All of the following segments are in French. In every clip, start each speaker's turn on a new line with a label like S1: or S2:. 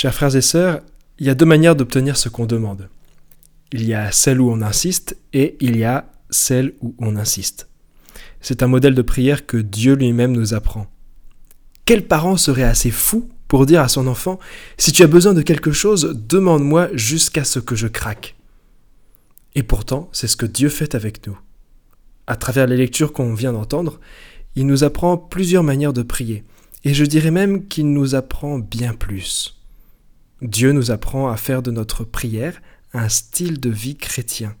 S1: Chers frères et sœurs, il y a deux manières d'obtenir ce qu'on demande. Il y a celle où on insiste et il y a celle où on insiste. C'est un modèle de prière que Dieu lui-même nous apprend. Quel parent serait assez fou pour dire à son enfant Si tu as besoin de quelque chose, demande-moi jusqu'à ce que je craque Et pourtant, c'est ce que Dieu fait avec nous. À travers les lectures qu'on vient d'entendre, il nous apprend plusieurs manières de prier, et je dirais même qu'il nous apprend bien plus. Dieu nous apprend à faire de notre prière un style de vie chrétien.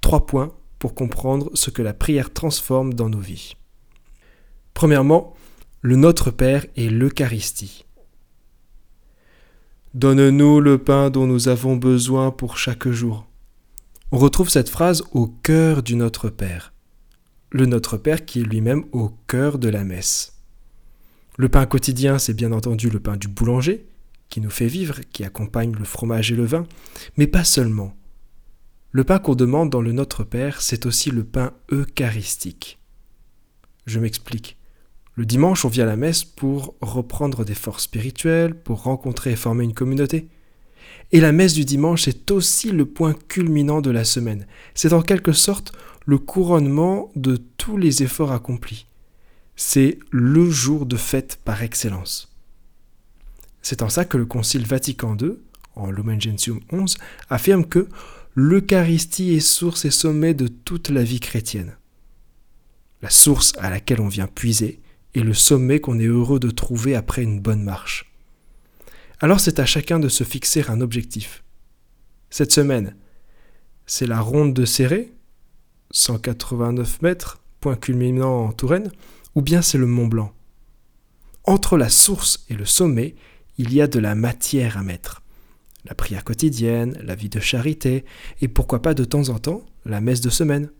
S1: Trois points pour comprendre ce que la prière transforme dans nos vies. Premièrement, le Notre Père et l'Eucharistie. Donne-nous le pain dont nous avons besoin pour chaque jour. On retrouve cette phrase au cœur du Notre Père. Le Notre Père qui est lui-même au cœur de la messe. Le pain quotidien, c'est bien entendu le pain du boulanger, qui nous fait vivre, qui accompagne le fromage et le vin, mais pas seulement. Le pain qu'on demande dans le Notre Père, c'est aussi le pain eucharistique. Je m'explique. Le dimanche, on vient à la messe pour reprendre des forces spirituelles, pour rencontrer et former une communauté. Et la messe du dimanche est aussi le point culminant de la semaine. C'est en quelque sorte le couronnement de tous les efforts accomplis. C'est le jour de fête par excellence. C'est en ça que le Concile Vatican II, en Lumen Gentium 11, affirme que l'Eucharistie est source et sommet de toute la vie chrétienne. La source à laquelle on vient puiser, et le sommet qu'on est heureux de trouver après une bonne marche. Alors c'est à chacun de se fixer un objectif. Cette semaine, c'est la ronde de Serré, 189 mètres, point culminant en Touraine, ou bien c'est le Mont Blanc. Entre la source et le sommet, il y a de la matière à mettre. La prière quotidienne, la vie de charité, et pourquoi pas de temps en temps la messe de semaine.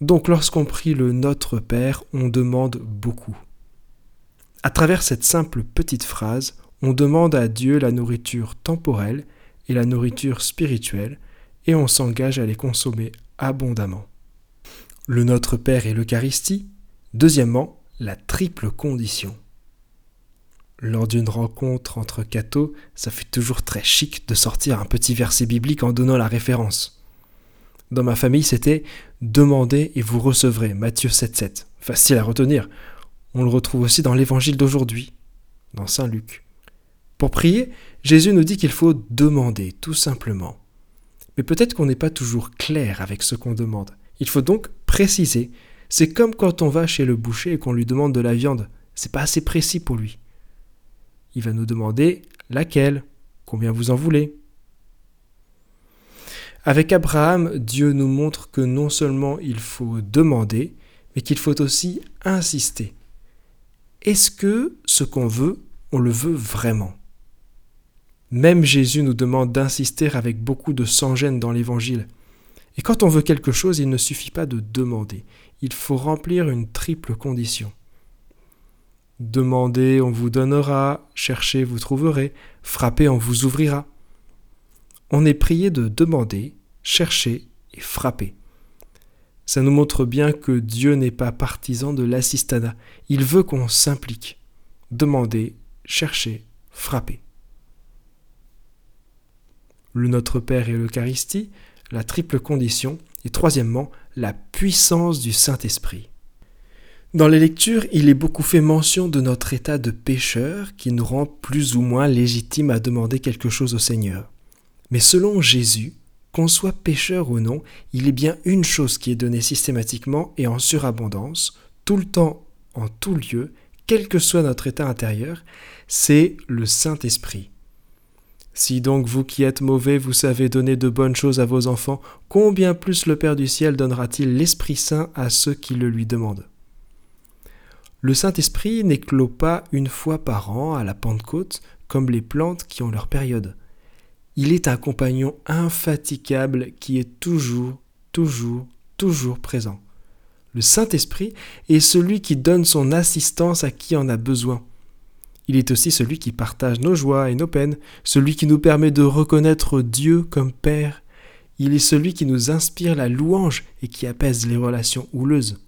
S1: Donc lorsqu'on prie le Notre Père, on demande beaucoup. À travers cette simple petite phrase, on demande à Dieu la nourriture temporelle et la nourriture spirituelle, et on s'engage à les consommer abondamment. Le Notre Père et l'Eucharistie. Deuxièmement, la triple condition. Lors d'une rencontre entre cathos, ça fait toujours très chic de sortir un petit verset biblique en donnant la référence. Dans ma famille, c'était Demandez et vous recevrez, Matthieu 7,7. Facile à retenir. On le retrouve aussi dans l'évangile d'aujourd'hui, dans Saint Luc. Pour prier, Jésus nous dit qu'il faut demander, tout simplement. Mais peut-être qu'on n'est pas toujours clair avec ce qu'on demande. Il faut donc préciser. C'est comme quand on va chez le boucher et qu'on lui demande de la viande. C'est pas assez précis pour lui. Il va nous demander laquelle, combien vous en voulez, avec Abraham, Dieu nous montre que non seulement il faut demander, mais qu'il faut aussi insister. Est-ce que ce qu'on veut, on le veut vraiment? Même Jésus nous demande d'insister avec beaucoup de sans-gêne dans l'Évangile. Et quand on veut quelque chose, il ne suffit pas de demander, il faut remplir une triple condition. Demandez, on vous donnera, cherchez, vous trouverez, frappez, on vous ouvrira on est prié de demander, chercher et frapper. Ça nous montre bien que Dieu n'est pas partisan de l'assistanat. Il veut qu'on s'implique. Demander, chercher, frapper. Le Notre Père et l'Eucharistie, la triple condition, et troisièmement, la puissance du Saint-Esprit. Dans les lectures, il est beaucoup fait mention de notre état de pécheur qui nous rend plus ou moins légitimes à demander quelque chose au Seigneur. Mais selon Jésus, qu'on soit pécheur ou non, il est bien une chose qui est donnée systématiquement et en surabondance, tout le temps, en tout lieu, quel que soit notre état intérieur, c'est le Saint-Esprit. Si donc vous qui êtes mauvais, vous savez donner de bonnes choses à vos enfants, combien plus le Père du ciel donnera-t-il l'Esprit Saint à ceux qui le lui demandent? Le Saint-Esprit n'éclot pas une fois par an à la Pentecôte comme les plantes qui ont leur période il est un compagnon infatigable qui est toujours, toujours, toujours présent. Le Saint-Esprit est celui qui donne son assistance à qui en a besoin. Il est aussi celui qui partage nos joies et nos peines, celui qui nous permet de reconnaître Dieu comme Père. Il est celui qui nous inspire la louange et qui apaise les relations houleuses.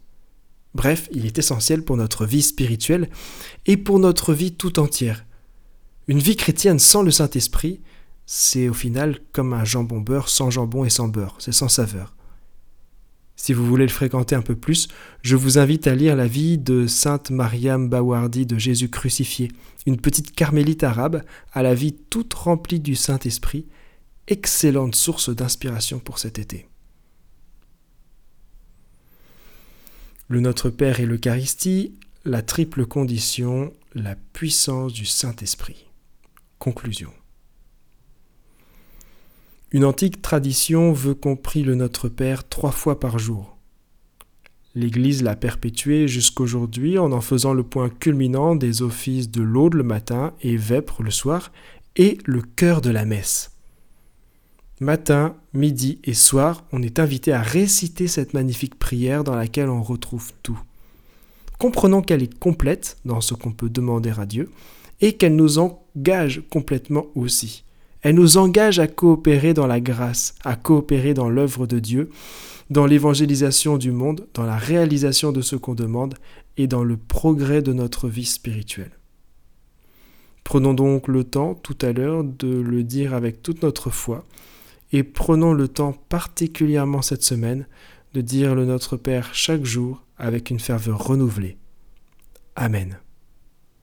S1: Bref, il est essentiel pour notre vie spirituelle et pour notre vie tout entière. Une vie chrétienne sans le Saint-Esprit, c'est au final comme un jambon beurre sans jambon et sans beurre, c'est sans saveur. Si vous voulez le fréquenter un peu plus, je vous invite à lire la vie de sainte Mariam Bawardi de Jésus crucifié, une petite carmélite arabe à la vie toute remplie du Saint-Esprit, excellente source d'inspiration pour cet été. Le Notre Père et l'Eucharistie, la triple condition, la puissance du Saint-Esprit. Conclusion. Une antique tradition veut qu'on prie le Notre Père trois fois par jour. L'Église l'a perpétué jusqu'aujourd'hui en en faisant le point culminant des offices de l'Aude le matin et Vêpres le soir et le cœur de la messe. Matin, midi et soir, on est invité à réciter cette magnifique prière dans laquelle on retrouve tout. Comprenons qu'elle est complète dans ce qu'on peut demander à Dieu et qu'elle nous engage complètement aussi. Elle nous engage à coopérer dans la grâce, à coopérer dans l'œuvre de Dieu, dans l'évangélisation du monde, dans la réalisation de ce qu'on demande et dans le progrès de notre vie spirituelle. Prenons donc le temps tout à l'heure de le dire avec toute notre foi et prenons le temps particulièrement cette semaine de dire le Notre Père chaque jour avec une ferveur renouvelée. Amen.